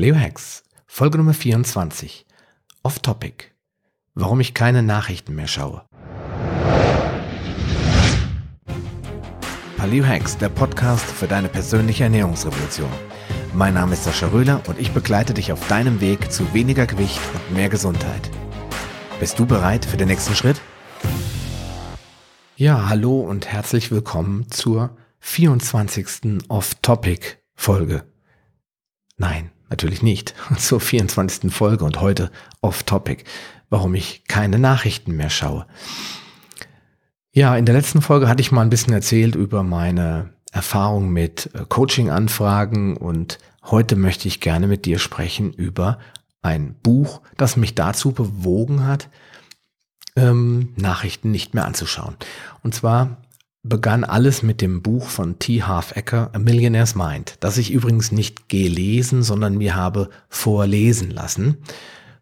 Paleo Hacks, Folge Nummer 24. Off Topic. Warum ich keine Nachrichten mehr schaue. Paleo Hacks, der Podcast für deine persönliche Ernährungsrevolution. Mein Name ist Sascha Röhler und ich begleite dich auf deinem Weg zu weniger Gewicht und mehr Gesundheit. Bist du bereit für den nächsten Schritt? Ja, hallo und herzlich willkommen zur 24. Off-Topic-Folge. Nein, natürlich nicht. Zur 24. Folge und heute off-topic, warum ich keine Nachrichten mehr schaue. Ja, in der letzten Folge hatte ich mal ein bisschen erzählt über meine Erfahrung mit äh, Coaching-Anfragen und heute möchte ich gerne mit dir sprechen über ein Buch, das mich dazu bewogen hat, ähm, Nachrichten nicht mehr anzuschauen. Und zwar begann alles mit dem Buch von T. Half Ecker, A Millionaire's Mind, das ich übrigens nicht gelesen, sondern mir habe vorlesen lassen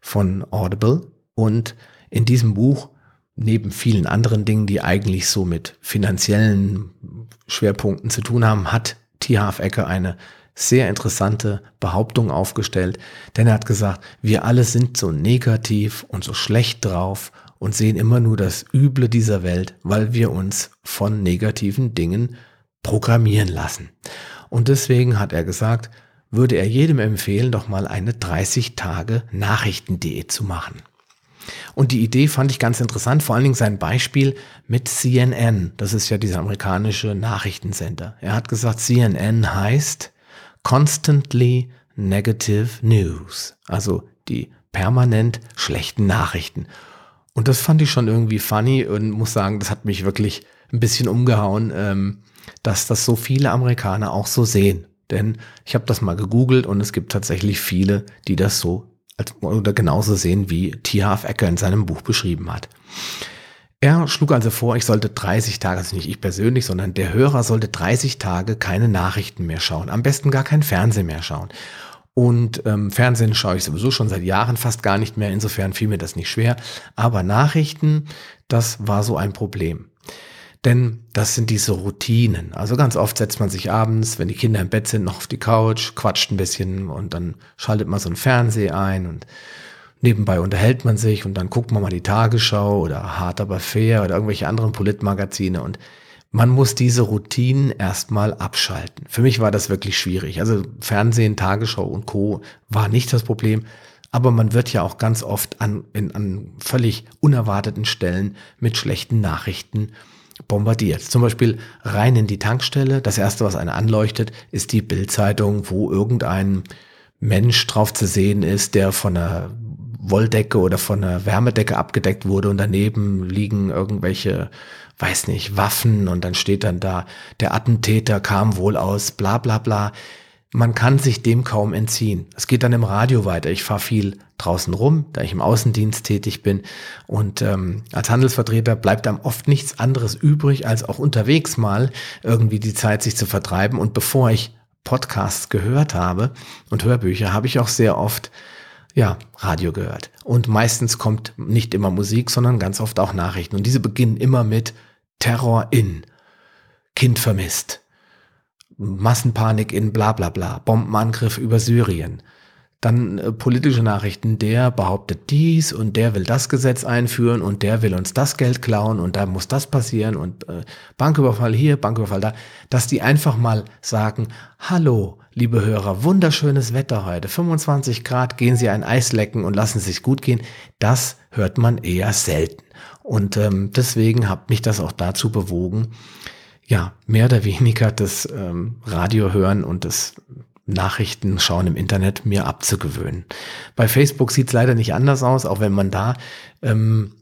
von Audible. Und in diesem Buch, neben vielen anderen Dingen, die eigentlich so mit finanziellen Schwerpunkten zu tun haben, hat T. Half Ecker eine sehr interessante Behauptung aufgestellt, denn er hat gesagt, wir alle sind so negativ und so schlecht drauf und sehen immer nur das Üble dieser Welt, weil wir uns von negativen Dingen programmieren lassen. Und deswegen hat er gesagt, würde er jedem empfehlen, doch mal eine 30 Tage Nachrichtendiät zu machen. Und die Idee fand ich ganz interessant, vor allen Dingen sein Beispiel mit CNN. Das ist ja dieser amerikanische Nachrichtensender. Er hat gesagt, CNN heißt Constantly Negative News, also die permanent schlechten Nachrichten. Und das fand ich schon irgendwie funny und muss sagen, das hat mich wirklich ein bisschen umgehauen, ähm, dass das so viele Amerikaner auch so sehen. Denn ich habe das mal gegoogelt und es gibt tatsächlich viele, die das so als, oder genauso sehen, wie T. Half Ecker in seinem Buch beschrieben hat. Er schlug also vor, ich sollte 30 Tage, also nicht ich persönlich, sondern der Hörer sollte 30 Tage keine Nachrichten mehr schauen. Am besten gar kein Fernsehen mehr schauen. Und ähm, Fernsehen schaue ich sowieso schon seit Jahren fast gar nicht mehr. Insofern fiel mir das nicht schwer. Aber Nachrichten, das war so ein Problem. Denn das sind diese Routinen. Also ganz oft setzt man sich abends, wenn die Kinder im Bett sind, noch auf die Couch, quatscht ein bisschen und dann schaltet man so ein Fernseh ein und nebenbei unterhält man sich und dann guckt man mal die Tagesschau oder Hart aber fair oder irgendwelche anderen Politmagazine und man muss diese Routinen erstmal abschalten. Für mich war das wirklich schwierig. Also Fernsehen, Tagesschau und Co. war nicht das Problem. Aber man wird ja auch ganz oft an, in, an völlig unerwarteten Stellen mit schlechten Nachrichten bombardiert. Zum Beispiel rein in die Tankstelle. Das erste, was eine anleuchtet, ist die Bildzeitung, wo irgendein Mensch drauf zu sehen ist, der von einer Wolldecke oder von einer Wärmedecke abgedeckt wurde und daneben liegen irgendwelche weiß nicht, Waffen und dann steht dann da, der Attentäter kam wohl aus, bla bla bla. Man kann sich dem kaum entziehen. Es geht dann im Radio weiter. Ich fahre viel draußen rum, da ich im Außendienst tätig bin. Und ähm, als Handelsvertreter bleibt einem oft nichts anderes übrig, als auch unterwegs mal irgendwie die Zeit sich zu vertreiben. Und bevor ich Podcasts gehört habe und Hörbücher, habe ich auch sehr oft ja, Radio gehört. Und meistens kommt nicht immer Musik, sondern ganz oft auch Nachrichten. Und diese beginnen immer mit Terror in, Kind vermisst, Massenpanik in bla bla bla, Bombenangriff über Syrien. Dann äh, politische Nachrichten, der behauptet dies und der will das Gesetz einführen und der will uns das Geld klauen und da muss das passieren und äh, Banküberfall hier, Banküberfall da, dass die einfach mal sagen, hallo, liebe Hörer, wunderschönes Wetter heute, 25 Grad, gehen Sie ein Eis lecken und lassen es sich gut gehen, das hört man eher selten. Und ähm, deswegen hat mich das auch dazu bewogen, ja, mehr oder weniger das ähm, Radio hören und das Nachrichten schauen im Internet mir abzugewöhnen. Bei Facebook sieht es leider nicht anders aus, auch wenn man da ähm,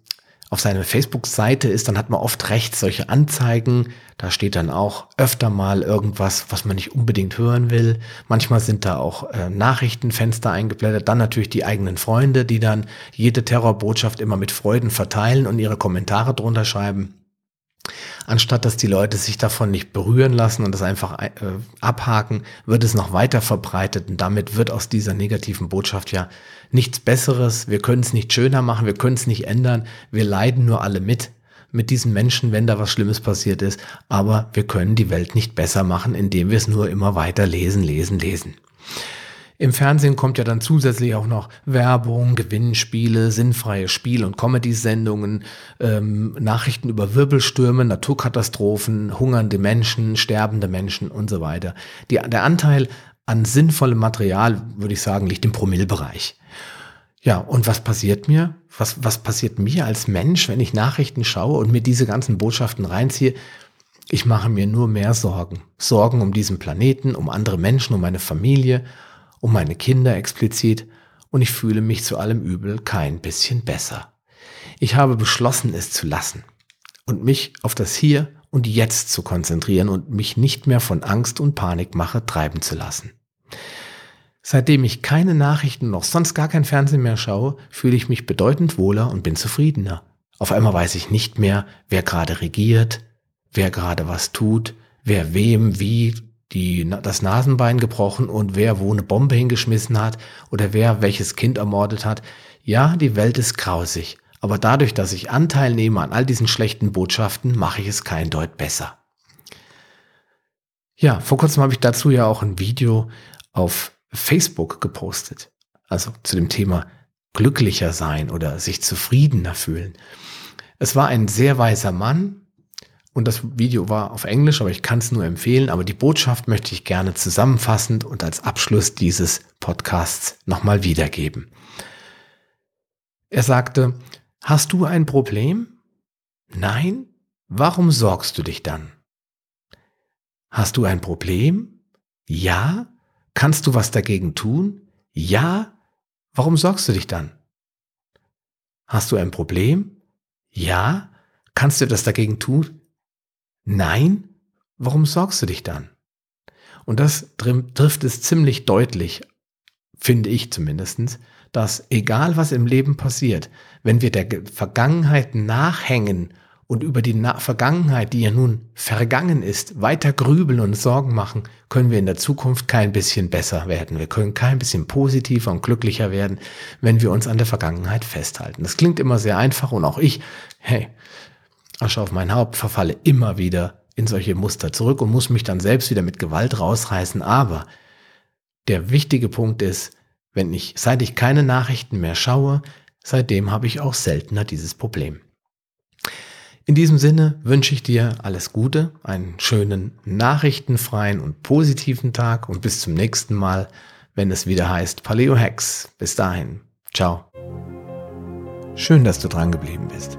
auf seiner Facebook-Seite ist, dann hat man oft rechts solche Anzeigen. Da steht dann auch öfter mal irgendwas, was man nicht unbedingt hören will. Manchmal sind da auch äh, Nachrichtenfenster eingeblendet. Dann natürlich die eigenen Freunde, die dann jede Terrorbotschaft immer mit Freuden verteilen und ihre Kommentare drunter schreiben. Anstatt dass die Leute sich davon nicht berühren lassen und das einfach äh, abhaken, wird es noch weiter verbreitet und damit wird aus dieser negativen Botschaft ja nichts Besseres. Wir können es nicht schöner machen, wir können es nicht ändern. Wir leiden nur alle mit mit diesen Menschen, wenn da was Schlimmes passiert ist. Aber wir können die Welt nicht besser machen, indem wir es nur immer weiter lesen, lesen, lesen. Im Fernsehen kommt ja dann zusätzlich auch noch Werbung, Gewinnspiele, sinnfreie Spiel- und Comedy-Sendungen, ähm, Nachrichten über Wirbelstürme, Naturkatastrophen, hungernde Menschen, sterbende Menschen und so weiter. Die, der Anteil an sinnvollem Material, würde ich sagen, liegt im Promillbereich. Ja, und was passiert mir? Was, was passiert mir als Mensch, wenn ich Nachrichten schaue und mir diese ganzen Botschaften reinziehe? Ich mache mir nur mehr Sorgen. Sorgen um diesen Planeten, um andere Menschen, um meine Familie, um meine Kinder explizit. Und ich fühle mich zu allem Übel kein bisschen besser. Ich habe beschlossen, es zu lassen und mich auf das Hier und Jetzt zu konzentrieren und mich nicht mehr von Angst und Panikmache treiben zu lassen. Seitdem ich keine Nachrichten noch sonst gar kein Fernsehen mehr schaue, fühle ich mich bedeutend wohler und bin zufriedener. Auf einmal weiß ich nicht mehr, wer gerade regiert, wer gerade was tut, wer wem wie die, das Nasenbein gebrochen und wer wo eine Bombe hingeschmissen hat oder wer welches Kind ermordet hat. Ja, die Welt ist grausig, aber dadurch, dass ich Anteil nehme an all diesen schlechten Botschaften, mache ich es kein Deut besser. Ja, vor kurzem habe ich dazu ja auch ein Video auf Facebook gepostet. Also zu dem Thema glücklicher sein oder sich zufriedener fühlen. Es war ein sehr weiser Mann und das Video war auf Englisch, aber ich kann es nur empfehlen. Aber die Botschaft möchte ich gerne zusammenfassend und als Abschluss dieses Podcasts nochmal wiedergeben. Er sagte, hast du ein Problem? Nein? Warum sorgst du dich dann? Hast du ein Problem? Ja? Kannst du was dagegen tun? Ja? Warum sorgst du dich dann? Hast du ein Problem? Ja? Kannst du das dagegen tun? Nein? Warum sorgst du dich dann? Und das trifft es ziemlich deutlich, finde ich zumindestens, dass egal was im Leben passiert, wenn wir der Vergangenheit nachhängen und über die Na Vergangenheit, die ja nun vergangen ist, weiter grübeln und Sorgen machen, können wir in der Zukunft kein bisschen besser werden. Wir können kein bisschen positiver und glücklicher werden, wenn wir uns an der Vergangenheit festhalten. Das klingt immer sehr einfach und auch ich, hey, Asche auf mein Haupt, verfalle immer wieder in solche Muster zurück und muss mich dann selbst wieder mit Gewalt rausreißen. Aber der wichtige Punkt ist, wenn ich, seit ich keine Nachrichten mehr schaue, seitdem habe ich auch seltener dieses Problem. In diesem Sinne wünsche ich dir alles Gute, einen schönen nachrichtenfreien und positiven Tag und bis zum nächsten Mal, wenn es wieder heißt Paleo Hacks. Bis dahin. Ciao. Schön, dass du dran geblieben bist.